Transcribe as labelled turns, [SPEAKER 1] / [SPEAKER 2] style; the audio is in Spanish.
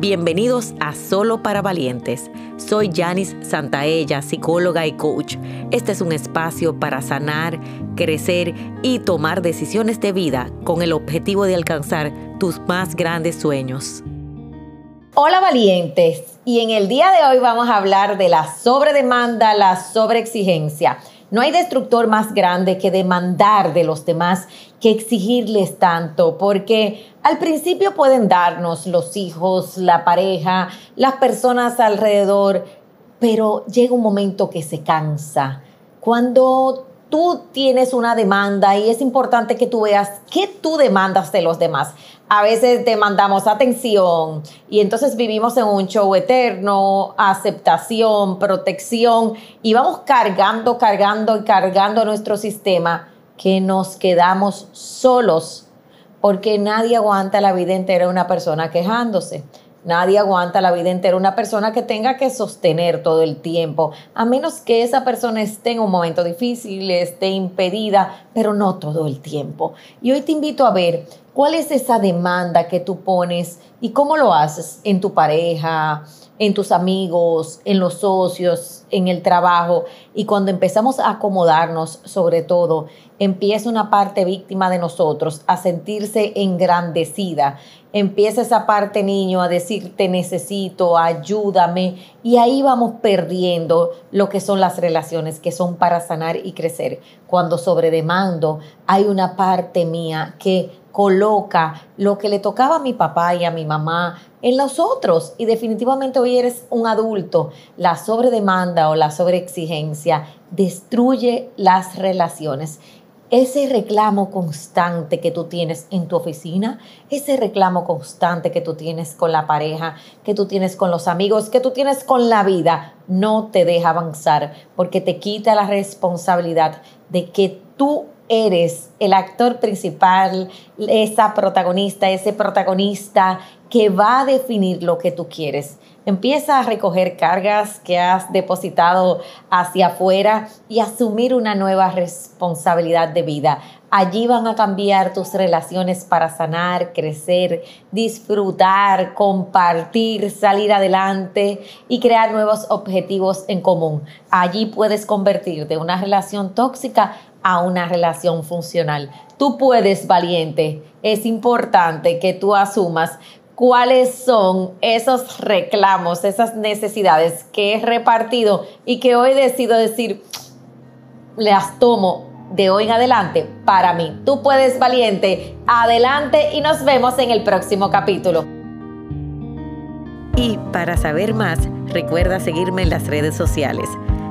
[SPEAKER 1] Bienvenidos a Solo para Valientes. Soy Janice Santaella, psicóloga y coach. Este es un espacio para sanar, crecer y tomar decisiones de vida con el objetivo de alcanzar tus más grandes sueños.
[SPEAKER 2] Hola valientes, y en el día de hoy vamos a hablar de la sobredemanda, la sobreexigencia. No hay destructor más grande que demandar de los demás, que exigirles tanto, porque al principio pueden darnos los hijos, la pareja, las personas alrededor, pero llega un momento que se cansa. Cuando tú tienes una demanda y es importante que tú veas qué tú demandas de los demás. A veces demandamos atención y entonces vivimos en un show eterno, aceptación, protección y vamos cargando, cargando y cargando nuestro sistema que nos quedamos solos porque nadie aguanta la vida entera una persona quejándose. Nadie aguanta la vida entera una persona que tenga que sostener todo el tiempo, a menos que esa persona esté en un momento difícil, esté impedida, pero no todo el tiempo. Y hoy te invito a ver cuál es esa demanda que tú pones y cómo lo haces en tu pareja, en tus amigos, en los socios, en el trabajo. Y cuando empezamos a acomodarnos, sobre todo, empieza una parte víctima de nosotros a sentirse engrandecida. Empieza esa parte niño a decir te necesito, ayúdame. Y ahí vamos perdiendo lo que son las relaciones que son para sanar y crecer. Cuando sobredemando, hay una parte mía que coloca lo que le tocaba a mi papá y a mi mamá en los otros. Y definitivamente hoy eres un adulto. La sobredemanda o la sobreexigencia destruye las relaciones. Ese reclamo constante que tú tienes en tu oficina, ese reclamo constante que tú tienes con la pareja, que tú tienes con los amigos, que tú tienes con la vida, no te deja avanzar porque te quita la responsabilidad de que tú eres el actor principal, esa protagonista, ese protagonista que va a definir lo que tú quieres. Empieza a recoger cargas que has depositado hacia afuera y asumir una nueva responsabilidad de vida. Allí van a cambiar tus relaciones para sanar, crecer, disfrutar, compartir, salir adelante y crear nuevos objetivos en común. Allí puedes convertir de una relación tóxica a una relación funcional. Tú puedes, valiente. Es importante que tú asumas cuáles son esos reclamos, esas necesidades que he repartido y que hoy decido decir, las tomo de hoy en adelante para mí. Tú puedes, valiente. Adelante y nos vemos en el próximo capítulo.
[SPEAKER 1] Y para saber más, recuerda seguirme en las redes sociales.